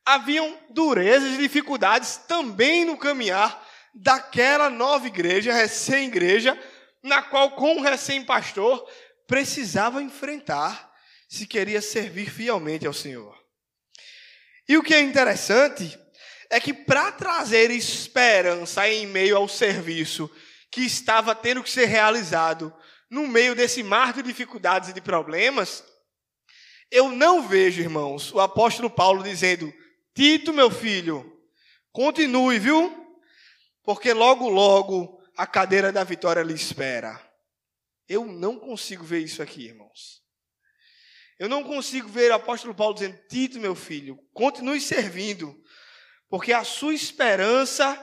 Haviam durezas e dificuldades também no caminhar daquela nova igreja, recém-igreja, na qual, com o recém-pastor, precisava enfrentar se queria servir fielmente ao Senhor. E o que é interessante é que, para trazer esperança em meio ao serviço que estava tendo que ser realizado, no meio desse mar de dificuldades e de problemas, eu não vejo, irmãos, o apóstolo Paulo dizendo Tito, meu filho, continue, viu? porque logo, logo a cadeira da vitória lhe espera. Eu não consigo ver isso aqui, irmãos. Eu não consigo ver o apóstolo Paulo dizendo: Tito, meu filho, continue servindo, porque a sua esperança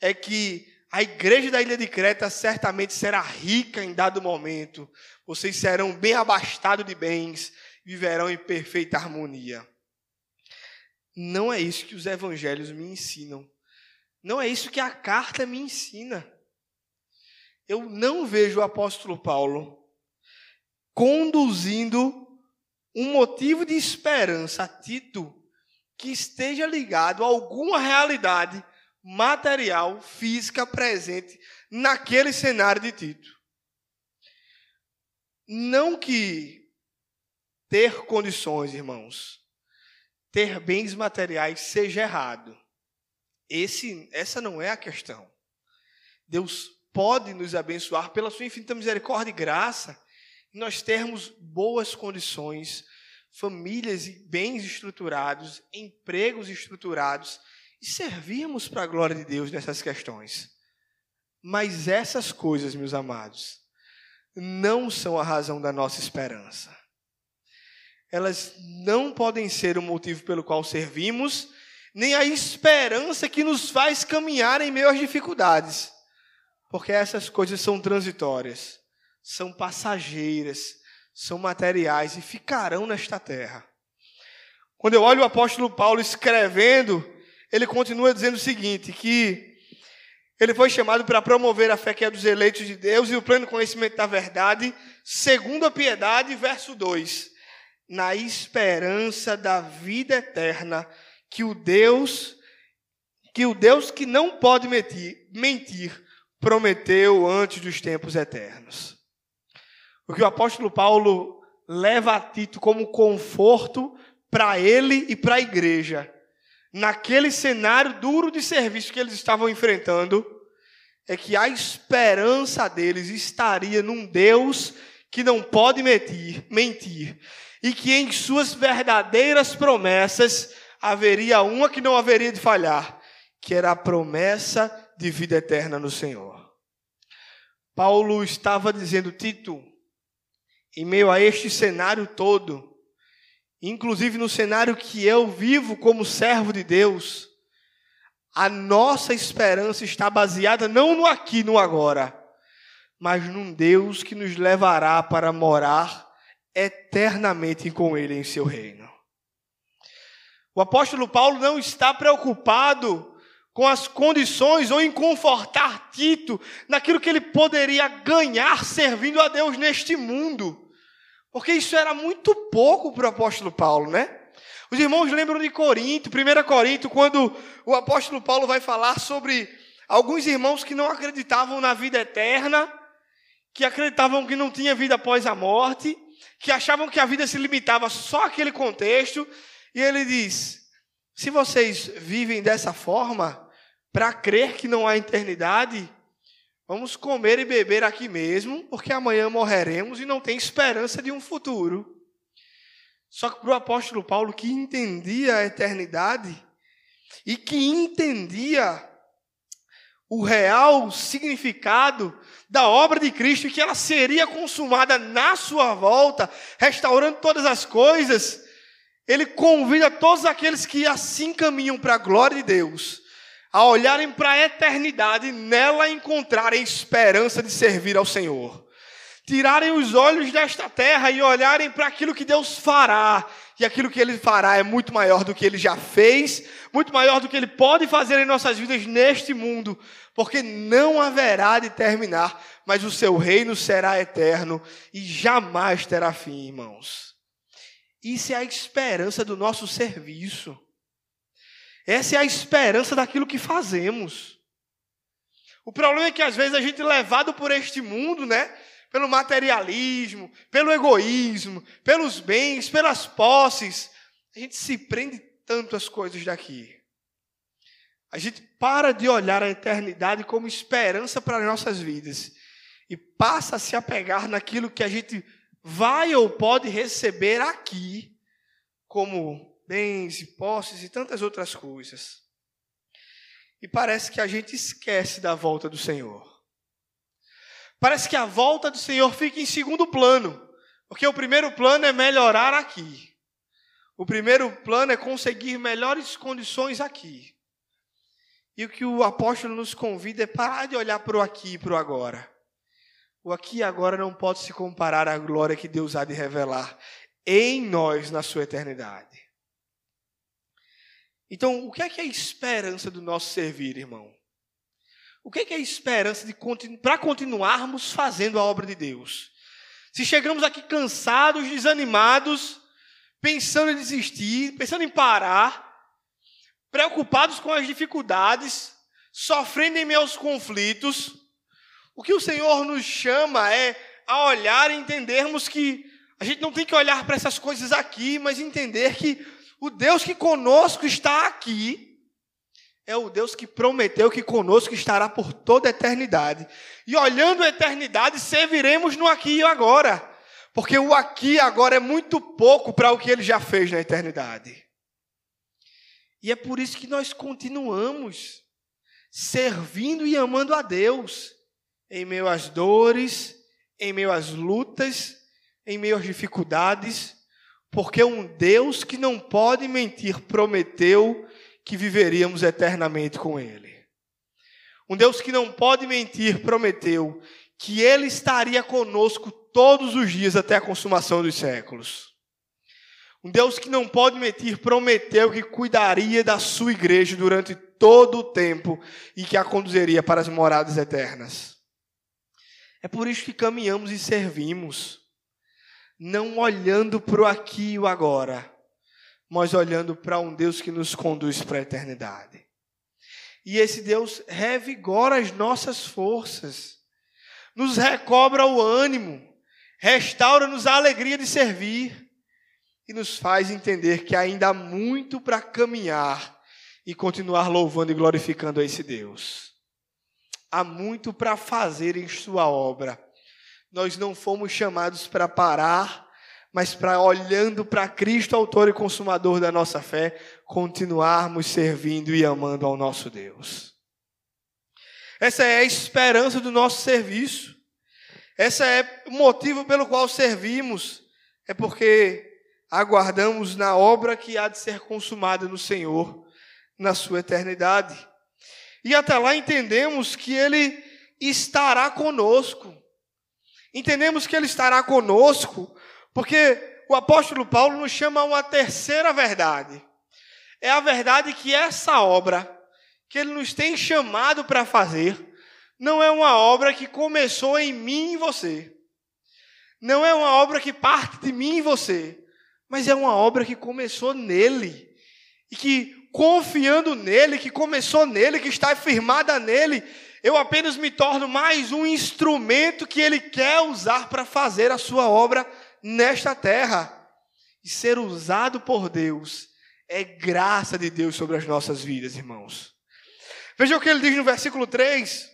é que a igreja da ilha de Creta certamente será rica em dado momento. Vocês serão bem abastados de bens, viverão em perfeita harmonia. Não é isso que os evangelhos me ensinam. Não é isso que a carta me ensina. Eu não vejo o apóstolo Paulo conduzindo um motivo de esperança Tito que esteja ligado a alguma realidade material, física presente naquele cenário de Tito. Não que ter condições, irmãos, ter bens materiais seja errado. Esse, essa não é a questão. Deus pode nos abençoar pela sua infinita misericórdia e graça, nós termos boas condições, famílias e bens estruturados, empregos estruturados, e servirmos para a glória de Deus nessas questões. Mas essas coisas, meus amados, não são a razão da nossa esperança. Elas não podem ser o motivo pelo qual servimos, nem a esperança que nos faz caminhar em meio às dificuldades. Porque essas coisas são transitórias, são passageiras, são materiais e ficarão nesta terra. Quando eu olho o apóstolo Paulo escrevendo, ele continua dizendo o seguinte: que ele foi chamado para promover a fé que é dos eleitos de Deus e o pleno conhecimento da verdade, segundo a piedade, verso 2, na esperança da vida eterna, que o Deus, que o Deus que não pode mentir, mentir prometeu antes dos tempos eternos. O que o apóstolo Paulo leva a Tito como conforto para ele e para a igreja naquele cenário duro de serviço que eles estavam enfrentando, é que a esperança deles estaria num Deus que não pode mentir, mentir, e que em suas verdadeiras promessas haveria uma que não haveria de falhar, que era a promessa de vida eterna no Senhor. Paulo estava dizendo, Tito, em meio a este cenário todo, inclusive no cenário que eu vivo como servo de Deus, a nossa esperança está baseada não no aqui, no agora, mas num Deus que nos levará para morar eternamente com Ele em seu reino. O apóstolo Paulo não está preocupado com as condições ou em confortar Tito naquilo que ele poderia ganhar servindo a Deus neste mundo. Porque isso era muito pouco para o apóstolo Paulo, né? Os irmãos lembram de Corinto, 1 Corinto, quando o apóstolo Paulo vai falar sobre alguns irmãos que não acreditavam na vida eterna, que acreditavam que não tinha vida após a morte, que achavam que a vida se limitava só àquele contexto, e ele diz: se vocês vivem dessa forma, para crer que não há eternidade, Vamos comer e beber aqui mesmo, porque amanhã morreremos e não tem esperança de um futuro. Só que para o apóstolo Paulo, que entendia a eternidade e que entendia o real significado da obra de Cristo e que ela seria consumada na sua volta, restaurando todas as coisas, ele convida todos aqueles que assim caminham para a glória de Deus a olharem para a eternidade, nela encontrarem esperança de servir ao Senhor. Tirarem os olhos desta terra e olharem para aquilo que Deus fará. E aquilo que Ele fará é muito maior do que Ele já fez, muito maior do que Ele pode fazer em nossas vidas neste mundo, porque não haverá de terminar, mas o seu reino será eterno e jamais terá fim, irmãos. Isso é a esperança do nosso serviço. Essa é a esperança daquilo que fazemos. O problema é que às vezes a gente é levado por este mundo, né? Pelo materialismo, pelo egoísmo, pelos bens, pelas posses, a gente se prende tanto às coisas daqui. A gente para de olhar a eternidade como esperança para as nossas vidas e passa a se apegar naquilo que a gente vai ou pode receber aqui como bens e posses e tantas outras coisas. E parece que a gente esquece da volta do Senhor. Parece que a volta do Senhor fica em segundo plano, porque o primeiro plano é melhorar aqui. O primeiro plano é conseguir melhores condições aqui. E o que o apóstolo nos convida é parar de olhar para o aqui e para o agora. O aqui e agora não pode se comparar à glória que Deus há de revelar em nós na sua eternidade. Então, o que é que é a esperança do nosso servir, irmão? O que é, que é a esperança continu para continuarmos fazendo a obra de Deus? Se chegamos aqui cansados, desanimados, pensando em desistir, pensando em parar, preocupados com as dificuldades, sofrendo em aos conflitos, o que o Senhor nos chama é a olhar e entendermos que a gente não tem que olhar para essas coisas aqui, mas entender que o Deus que conosco está aqui é o Deus que prometeu que conosco estará por toda a eternidade. E olhando a eternidade, serviremos no aqui e agora. Porque o aqui e agora é muito pouco para o que ele já fez na eternidade. E é por isso que nós continuamos servindo e amando a Deus em meio às dores, em meio às lutas, em meio às dificuldades, porque um Deus que não pode mentir prometeu que viveríamos eternamente com Ele. Um Deus que não pode mentir prometeu que Ele estaria conosco todos os dias até a consumação dos séculos. Um Deus que não pode mentir prometeu que cuidaria da sua igreja durante todo o tempo e que a conduziria para as moradas eternas. É por isso que caminhamos e servimos, não olhando para o aqui e o agora, mas olhando para um Deus que nos conduz para a eternidade. E esse Deus revigora as nossas forças, nos recobra o ânimo, restaura-nos a alegria de servir e nos faz entender que ainda há muito para caminhar e continuar louvando e glorificando a esse Deus. Há muito para fazer em Sua obra. Nós não fomos chamados para parar mas para olhando para Cristo, autor e consumador da nossa fé, continuarmos servindo e amando ao nosso Deus. Essa é a esperança do nosso serviço. Esse é o motivo pelo qual servimos. É porque aguardamos na obra que há de ser consumada no Senhor, na sua eternidade. E até lá entendemos que Ele estará conosco. Entendemos que Ele estará conosco porque o apóstolo Paulo nos chama a uma terceira verdade. É a verdade que essa obra que ele nos tem chamado para fazer não é uma obra que começou em mim e você. Não é uma obra que parte de mim e você, mas é uma obra que começou nele. E que confiando nele, que começou nele, que está firmada nele, eu apenas me torno mais um instrumento que ele quer usar para fazer a sua obra nesta terra. E ser usado por Deus é graça de Deus sobre as nossas vidas, irmãos. Veja o que ele diz no versículo 3.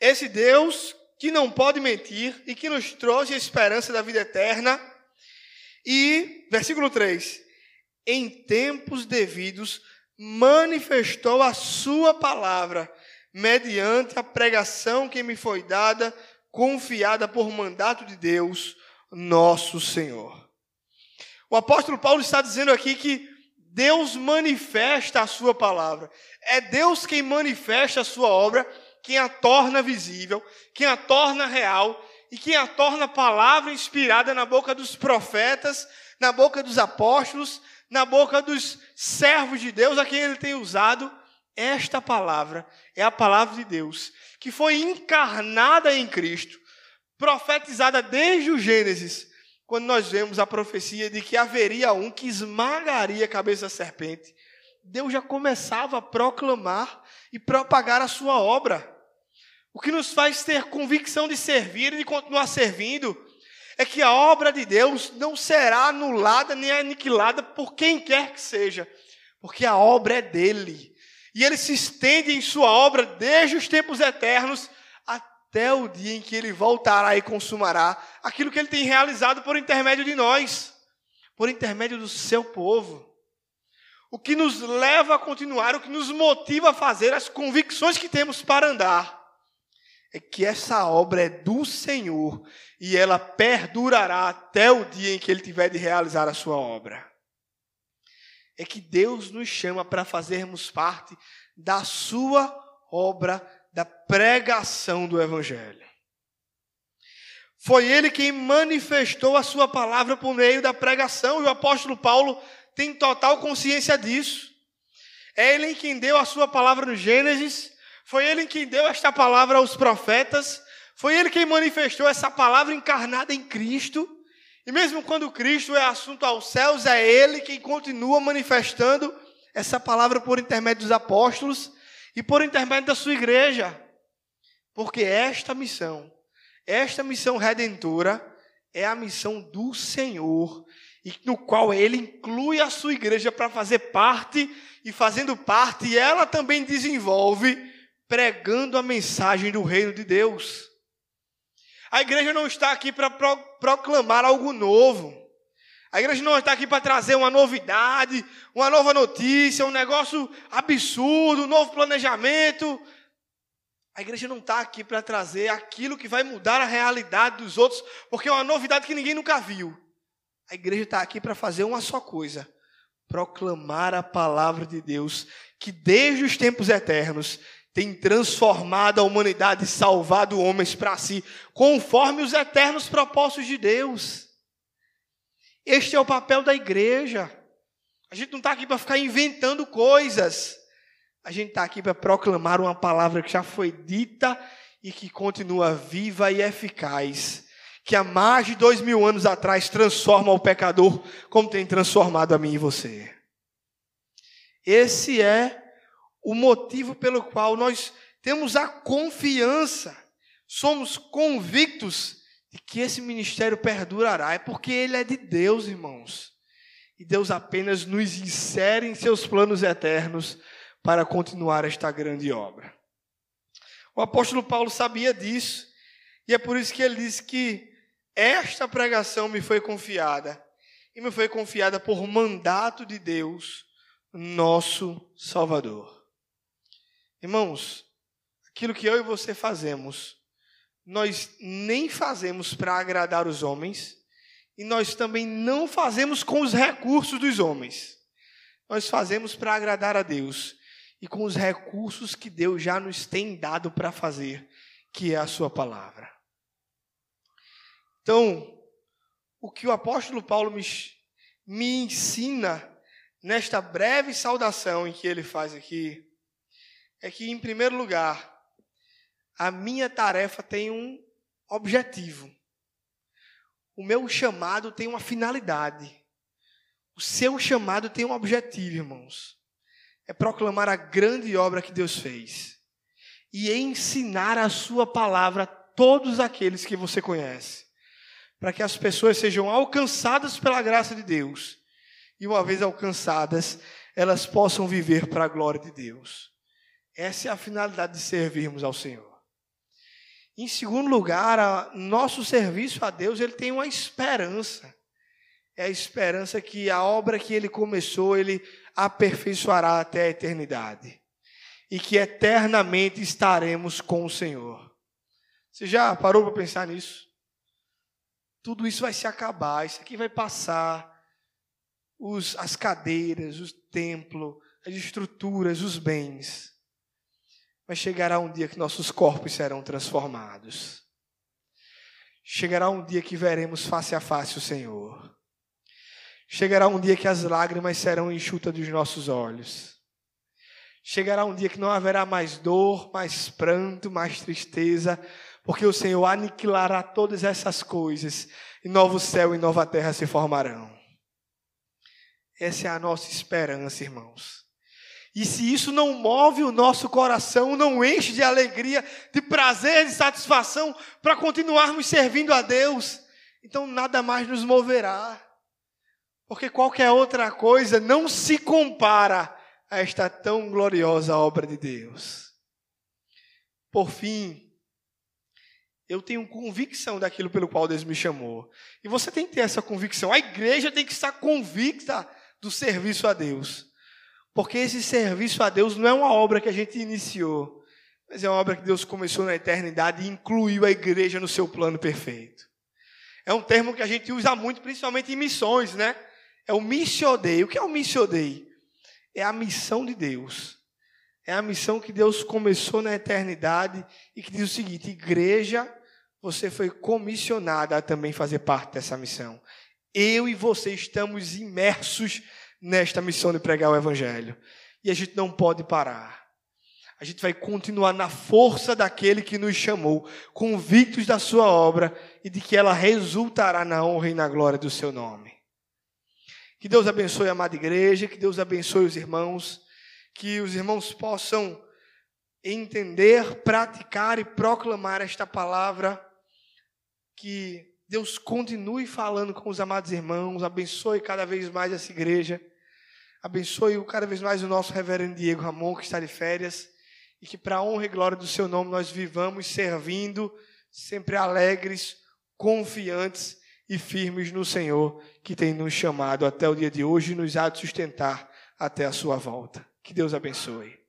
Esse Deus que não pode mentir e que nos trouxe a esperança da vida eterna. E, versículo 3: em tempos devidos manifestou a sua palavra, mediante a pregação que me foi dada, confiada por mandato de Deus, nosso Senhor. O apóstolo Paulo está dizendo aqui que Deus manifesta a sua palavra. É Deus quem manifesta a sua obra, quem a torna visível, quem a torna real e quem a torna palavra inspirada na boca dos profetas, na boca dos apóstolos, na boca dos servos de Deus a quem ele tem usado. Esta palavra é a palavra de Deus, que foi encarnada em Cristo profetizada desde o Gênesis, quando nós vemos a profecia de que haveria um que esmagaria a cabeça da serpente. Deus já começava a proclamar e propagar a sua obra. O que nos faz ter convicção de servir e de continuar servindo é que a obra de Deus não será anulada nem aniquilada por quem quer que seja, porque a obra é dele. E ele se estende em sua obra desde os tempos eternos até o dia em que ele voltará e consumará aquilo que ele tem realizado por intermédio de nós, por intermédio do seu povo. o que nos leva a continuar, o que nos motiva a fazer, as convicções que temos para andar, é que essa obra é do Senhor e ela perdurará até o dia em que Ele tiver de realizar a sua obra. É que Deus nos chama para fazermos parte da sua obra da pregação do Evangelho. Foi Ele quem manifestou a sua palavra por meio da pregação, e o apóstolo Paulo tem total consciência disso. É Ele quem deu a sua palavra no Gênesis, foi Ele quem deu esta palavra aos profetas, foi Ele quem manifestou essa palavra encarnada em Cristo. E mesmo quando Cristo é assunto aos céus, é Ele quem continua manifestando essa palavra por intermédio dos apóstolos e por intermédio da sua igreja. Porque esta missão, esta missão redentora, é a missão do Senhor e no qual ele inclui a sua igreja para fazer parte, e fazendo parte, ela também desenvolve pregando a mensagem do reino de Deus. A igreja não está aqui para pro, proclamar algo novo. A igreja não está aqui para trazer uma novidade, uma nova notícia, um negócio absurdo, um novo planejamento. A igreja não está aqui para trazer aquilo que vai mudar a realidade dos outros, porque é uma novidade que ninguém nunca viu. A igreja está aqui para fazer uma só coisa: proclamar a palavra de Deus, que desde os tempos eternos tem transformado a humanidade e salvado homens para si, conforme os eternos propósitos de Deus. Este é o papel da igreja. A gente não está aqui para ficar inventando coisas. A gente está aqui para proclamar uma palavra que já foi dita e que continua viva e eficaz que há mais de dois mil anos atrás transforma o pecador como tem transformado a mim e você. Esse é o motivo pelo qual nós temos a confiança, somos convictos de que esse ministério perdurará. É porque ele é de Deus, irmãos. E Deus apenas nos insere em seus planos eternos para continuar esta grande obra. O apóstolo Paulo sabia disso, e é por isso que ele diz que esta pregação me foi confiada, e me foi confiada por mandato de Deus, nosso Salvador. Irmãos, aquilo que eu e você fazemos, nós nem fazemos para agradar os homens, e nós também não fazemos com os recursos dos homens. Nós fazemos para agradar a Deus e com os recursos que Deus já nos tem dado para fazer, que é a Sua palavra. Então, o que o apóstolo Paulo me, me ensina nesta breve saudação em que ele faz aqui, é que, em primeiro lugar, a minha tarefa tem um objetivo. O meu chamado tem uma finalidade. O seu chamado tem um objetivo, irmãos. É proclamar a grande obra que Deus fez e ensinar a sua palavra a todos aqueles que você conhece para que as pessoas sejam alcançadas pela graça de Deus. E uma vez alcançadas, elas possam viver para a glória de Deus. Essa é a finalidade de servirmos ao Senhor. Em segundo lugar, a, nosso serviço a Deus ele tem uma esperança. É a esperança que a obra que ele começou, ele aperfeiçoará até a eternidade. E que eternamente estaremos com o Senhor. Você já parou para pensar nisso? tudo isso vai se acabar, isso aqui vai passar. Os, as cadeiras, o templo, as estruturas, os bens. Mas chegará um dia que nossos corpos serão transformados. Chegará um dia que veremos face a face o Senhor. Chegará um dia que as lágrimas serão enxutas dos nossos olhos. Chegará um dia que não haverá mais dor, mais pranto, mais tristeza, porque o Senhor aniquilará todas essas coisas, e novo céu e nova terra se formarão. Essa é a nossa esperança, irmãos. E se isso não move o nosso coração, não enche de alegria, de prazer, de satisfação para continuarmos servindo a Deus, então nada mais nos moverá. Porque qualquer outra coisa não se compara a esta tão gloriosa obra de Deus. Por fim, eu tenho convicção daquilo pelo qual Deus me chamou. E você tem que ter essa convicção. A igreja tem que estar convicta do serviço a Deus. Porque esse serviço a Deus não é uma obra que a gente iniciou, mas é uma obra que Deus começou na eternidade e incluiu a igreja no seu plano perfeito. É um termo que a gente usa muito, principalmente em missões, né? É o missiodei. O que é o missiodei? É a missão de Deus. É a missão que Deus começou na eternidade e que diz o seguinte: igreja, você foi comissionada a também fazer parte dessa missão. Eu e você estamos imersos nesta missão de pregar o Evangelho. E a gente não pode parar. A gente vai continuar na força daquele que nos chamou, convictos da sua obra e de que ela resultará na honra e na glória do seu nome. Que Deus abençoe a amada igreja, que Deus abençoe os irmãos, que os irmãos possam entender, praticar e proclamar esta palavra, que Deus continue falando com os amados irmãos, abençoe cada vez mais essa igreja, abençoe cada vez mais o nosso reverendo Diego Ramon, que está de férias, e que para a honra e glória do seu nome nós vivamos servindo, sempre alegres, confiantes e firmes no Senhor, que tem nos chamado até o dia de hoje e nos há de sustentar até a sua volta. Que Deus abençoe.